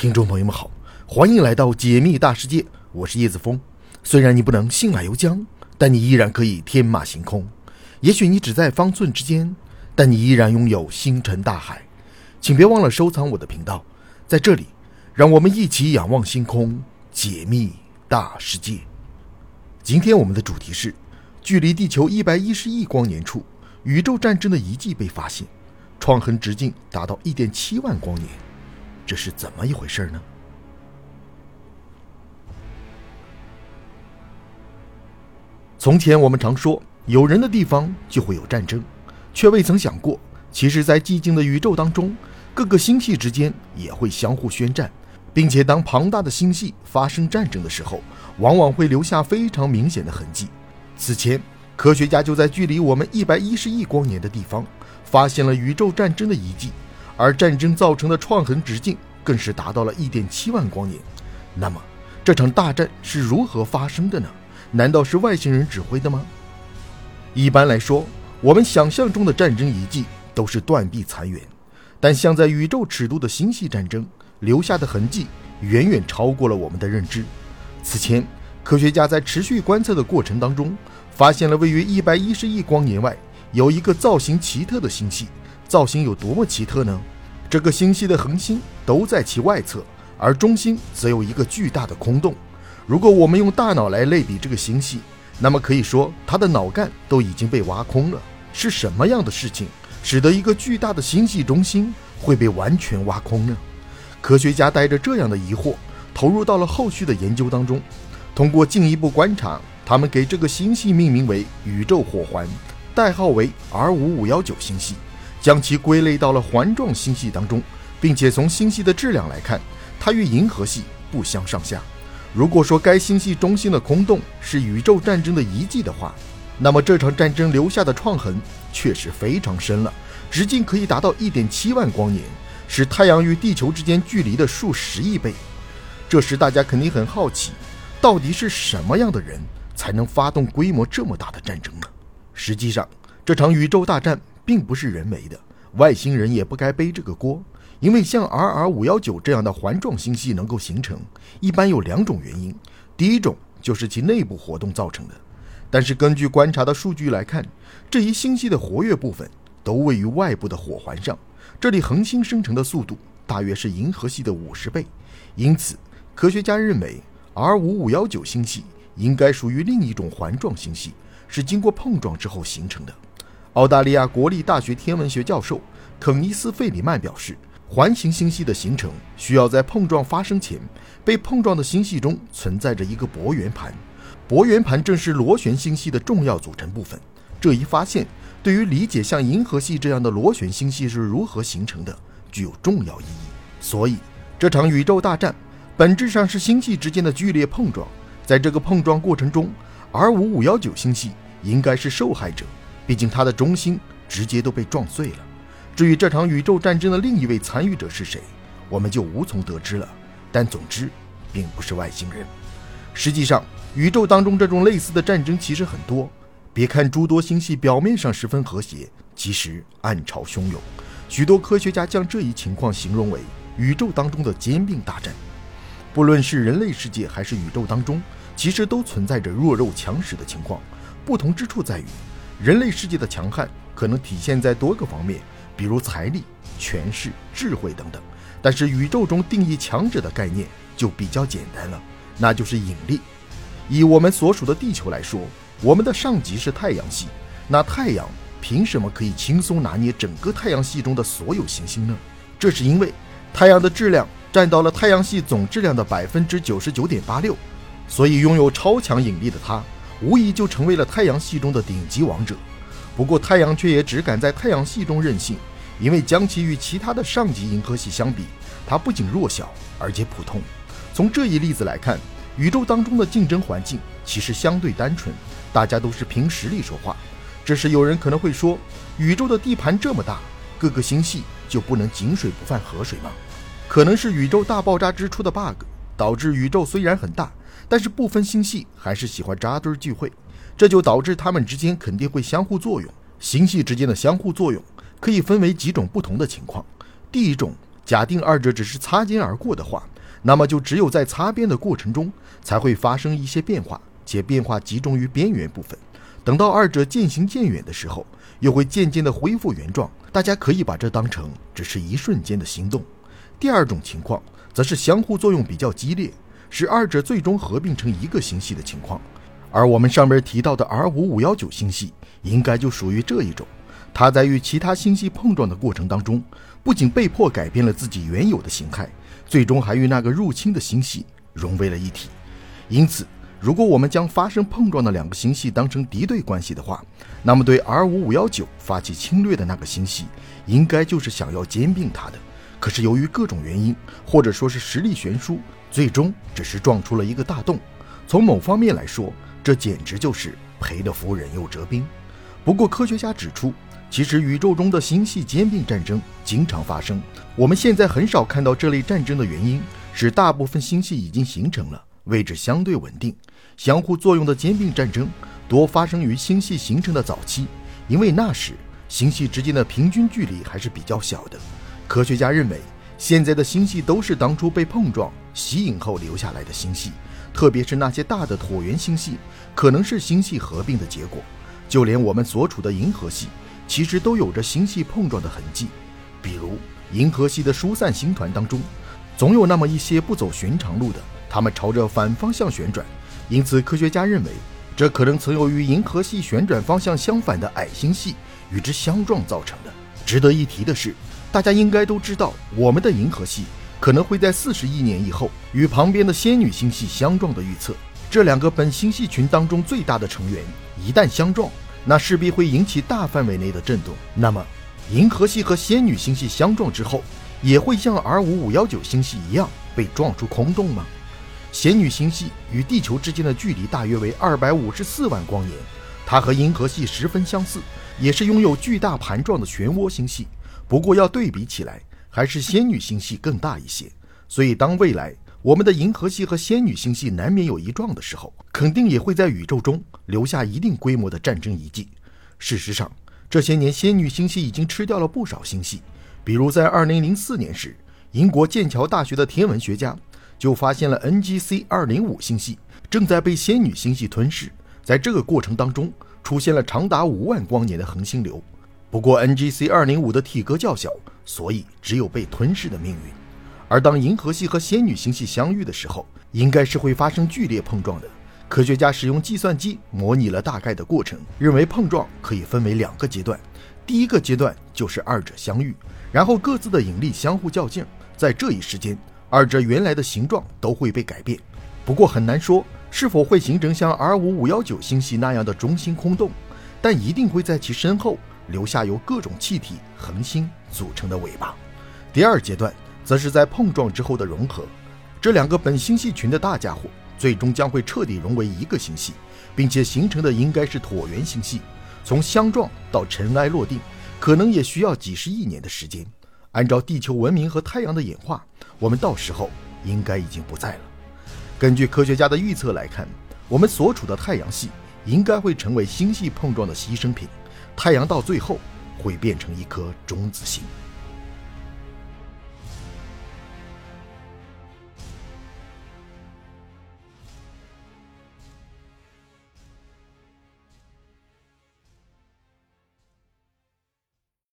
听众朋友们好，欢迎来到解密大世界，我是叶子峰。虽然你不能信马由缰，但你依然可以天马行空。也许你只在方寸之间，但你依然拥有星辰大海。请别忘了收藏我的频道，在这里，让我们一起仰望星空，解密大世界。今天我们的主题是：距离地球一百一十亿光年处，宇宙战争的遗迹被发现，创痕直径达到一点七万光年。这是怎么一回事呢？从前我们常说，有人的地方就会有战争，却未曾想过，其实，在寂静的宇宙当中，各个星系之间也会相互宣战，并且当庞大的星系发生战争的时候，往往会留下非常明显的痕迹。此前，科学家就在距离我们一百一十亿光年的地方，发现了宇宙战争的遗迹。而战争造成的创痕直径更是达到了一点七万光年。那么，这场大战是如何发生的呢？难道是外星人指挥的吗？一般来说，我们想象中的战争遗迹都是断壁残垣，但像在宇宙尺度的星系战争留下的痕迹，远远超过了我们的认知。此前，科学家在持续观测的过程当中，发现了位于一百一十亿光年外有一个造型奇特的星系。造型有多么奇特呢？这个星系的恒星都在其外侧，而中心则有一个巨大的空洞。如果我们用大脑来类比这个星系，那么可以说它的脑干都已经被挖空了。是什么样的事情使得一个巨大的星系中心会被完全挖空呢？科学家带着这样的疑惑投入到了后续的研究当中。通过进一步观察，他们给这个星系命名为宇宙火环，代号为 R 五五幺九星系。将其归类到了环状星系当中，并且从星系的质量来看，它与银河系不相上下。如果说该星系中心的空洞是宇宙战争的遗迹的话，那么这场战争留下的创痕确实非常深了，直径可以达到一点七万光年，是太阳与地球之间距离的数十亿倍。这时大家肯定很好奇，到底是什么样的人才能发动规模这么大的战争呢？实际上，这场宇宙大战。并不是人为的，外星人也不该背这个锅。因为像 R R 五幺九这样的环状星系能够形成，一般有两种原因。第一种就是其内部活动造成的，但是根据观察的数据来看，这一星系的活跃部分都位于外部的火环上，这里恒星生成的速度大约是银河系的五十倍。因此，科学家认为 R 五五幺九星系应该属于另一种环状星系，是经过碰撞之后形成的。澳大利亚国立大学天文学教授肯尼斯·费里曼表示，环形星系的形成需要在碰撞发生前，被碰撞的星系中存在着一个薄圆盘，薄圆盘正是螺旋星系的重要组成部分。这一发现对于理解像银河系这样的螺旋星系是如何形成的具有重要意义。所以，这场宇宙大战本质上是星系之间的剧烈碰撞。在这个碰撞过程中，R5519 星系应该是受害者。毕竟，它的中心直接都被撞碎了。至于这场宇宙战争的另一位参与者是谁，我们就无从得知了。但总之，并不是外星人。实际上，宇宙当中这种类似的战争其实很多。别看诸多星系表面上十分和谐，其实暗潮汹涌。许多科学家将这一情况形容为宇宙当中的兼并大战。不论是人类世界还是宇宙当中，其实都存在着弱肉强食的情况。不同之处在于。人类世界的强悍可能体现在多个方面，比如财力、权势、智慧等等。但是宇宙中定义强者的概念就比较简单了，那就是引力。以我们所属的地球来说，我们的上级是太阳系，那太阳凭什么可以轻松拿捏整个太阳系中的所有行星呢？这是因为太阳的质量占到了太阳系总质量的百分之九十九点八六，所以拥有超强引力的它。无疑就成为了太阳系中的顶级王者。不过，太阳却也只敢在太阳系中任性，因为将其与其他的上级银河系相比，它不仅弱小，而且普通。从这一例子来看，宇宙当中的竞争环境其实相对单纯，大家都是凭实力说话。这时，有人可能会说，宇宙的地盘这么大，各个星系就不能井水不犯河水吗？可能是宇宙大爆炸之初的 bug，导致宇宙虽然很大。但是部分星系还是喜欢扎堆聚会，这就导致它们之间肯定会相互作用。星系之间的相互作用可以分为几种不同的情况。第一种，假定二者只是擦肩而过的话，那么就只有在擦边的过程中才会发生一些变化，且变化集中于边缘部分。等到二者渐行渐远的时候，又会渐渐的恢复原状。大家可以把这当成只是一瞬间的行动。第二种情况，则是相互作用比较激烈，使二者最终合并成一个星系的情况。而我们上面提到的 R 五五幺九星系，应该就属于这一种。它在与其他星系碰撞的过程当中，不仅被迫改变了自己原有的形态，最终还与那个入侵的星系融为了一体。因此，如果我们将发生碰撞的两个星系当成敌对关系的话，那么对 R 五五幺九发起侵略的那个星系，应该就是想要兼并它的。可是由于各种原因，或者说是实力悬殊，最终只是撞出了一个大洞。从某方面来说，这简直就是赔了夫人又折兵。不过，科学家指出。其实，宇宙中的星系兼并战争经常发生。我们现在很少看到这类战争的原因是，大部分星系已经形成了，位置相对稳定。相互作用的兼并战争多发生于星系形成的早期，因为那时星系之间的平均距离还是比较小的。科学家认为，现在的星系都是当初被碰撞吸引后留下来的星系，特别是那些大的椭圆星系，可能是星系合并的结果。就连我们所处的银河系。其实都有着星系碰撞的痕迹，比如银河系的疏散星团当中，总有那么一些不走寻常路的，它们朝着反方向旋转。因此，科学家认为，这可能曾由与银河系旋转方向相反的矮星系与之相撞造成的。值得一提的是，大家应该都知道，我们的银河系可能会在四十亿年以后与旁边的仙女星系相撞的预测。这两个本星系群当中最大的成员一旦相撞。那势必会引起大范围内的震动。那么，银河系和仙女星系相撞之后，也会像 R 五五幺九星系一样被撞出空洞吗？仙女星系与地球之间的距离大约为二百五十四万光年，它和银河系十分相似，也是拥有巨大盘状的漩涡星系。不过要对比起来，还是仙女星系更大一些。所以，当未来我们的银河系和仙女星系难免有一撞的时候，肯定也会在宇宙中留下一定规模的战争遗迹。事实上，这些年仙女星系已经吃掉了不少星系。比如在2004年时，英国剑桥大学的天文学家就发现了 NGC 205星系正在被仙女星系吞噬。在这个过程当中，出现了长达五万光年的恒星流。不过 NGC 205的体格较小，所以只有被吞噬的命运。而当银河系和仙女星系相遇的时候，应该是会发生剧烈碰撞的。科学家使用计算机模拟了大概的过程，认为碰撞可以分为两个阶段。第一个阶段就是二者相遇，然后各自的引力相互较劲，在这一时间，二者原来的形状都会被改变。不过很难说是否会形成像 R 五五幺九星系那样的中心空洞，但一定会在其身后留下由各种气体、恒星组成的尾巴。第二阶段。则是在碰撞之后的融合，这两个本星系群的大家伙最终将会彻底融为一个星系，并且形成的应该是椭圆星系。从相撞到尘埃落定，可能也需要几十亿年的时间。按照地球文明和太阳的演化，我们到时候应该已经不在了。根据科学家的预测来看，我们所处的太阳系应该会成为星系碰撞的牺牲品，太阳到最后会变成一颗中子星。